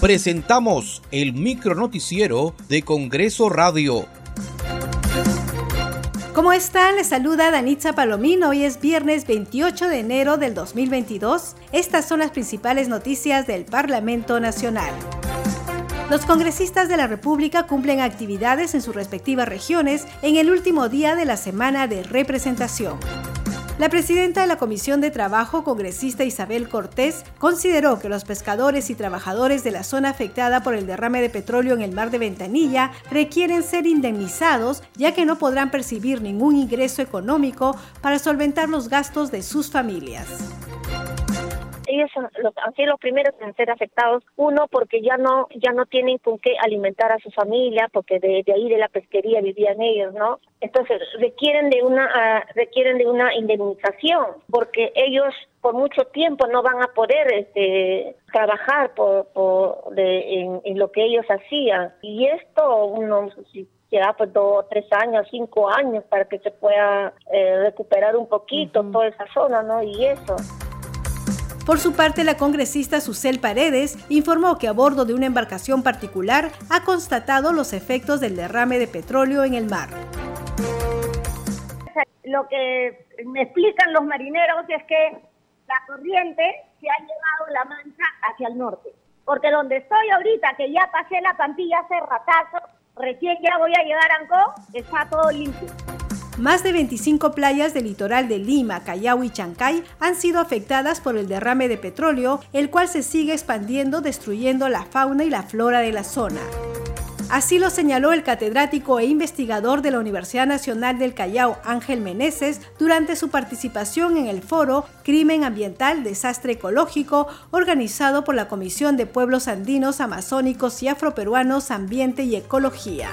Presentamos el micro noticiero de Congreso Radio. ¿Cómo están? Les saluda Danitza Palomino. Hoy es viernes 28 de enero del 2022. Estas son las principales noticias del Parlamento Nacional. Los congresistas de la República cumplen actividades en sus respectivas regiones en el último día de la semana de representación. La presidenta de la Comisión de Trabajo, congresista Isabel Cortés, consideró que los pescadores y trabajadores de la zona afectada por el derrame de petróleo en el mar de Ventanilla requieren ser indemnizados ya que no podrán percibir ningún ingreso económico para solventar los gastos de sus familias ellos son los, han sido los primeros en ser afectados. Uno, porque ya no ya no tienen con qué alimentar a su familia, porque de, ahí de la pesquería vivían ellos, ¿no? Entonces requieren de una ah, requieren de una indemnización, porque ellos por mucho tiempo no van a poder este, trabajar por, por de, en, lo que ellos hacían. Y esto, uno, si lleva pues dos, tres años, cinco años para que se pueda eh, recuperar un poquito toda esa zona, ¿no? Y eso. Por su parte, la congresista Susel Paredes informó que a bordo de una embarcación particular ha constatado los efectos del derrame de petróleo en el mar. Lo que me explican los marineros es que la corriente se ha llevado la mancha hacia el norte. Porque donde estoy ahorita, que ya pasé la Pampilla hace ratazo, recién ya voy a llegar a Ancó, está todo limpio. Más de 25 playas del litoral de Lima, Callao y Chancay han sido afectadas por el derrame de petróleo, el cual se sigue expandiendo destruyendo la fauna y la flora de la zona. Así lo señaló el catedrático e investigador de la Universidad Nacional del Callao, Ángel Meneses, durante su participación en el foro Crimen Ambiental, Desastre Ecológico, organizado por la Comisión de Pueblos Andinos, Amazónicos y Afroperuanos Ambiente y Ecología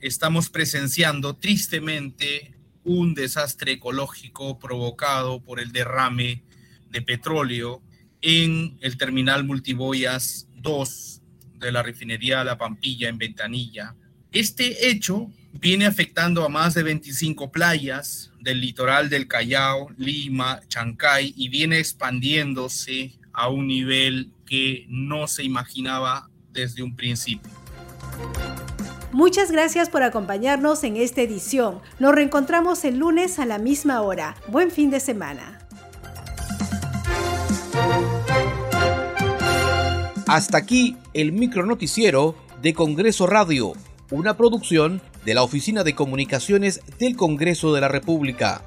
estamos presenciando tristemente un desastre ecológico provocado por el derrame de petróleo en el terminal Multiboyas 2 de la refinería La Pampilla en Ventanilla. Este hecho viene afectando a más de 25 playas del litoral del Callao, Lima, Chancay y viene expandiéndose a un nivel que no se imaginaba desde un principio. Muchas gracias por acompañarnos en esta edición. Nos reencontramos el lunes a la misma hora. Buen fin de semana. Hasta aquí el micro noticiero de Congreso Radio, una producción de la Oficina de Comunicaciones del Congreso de la República.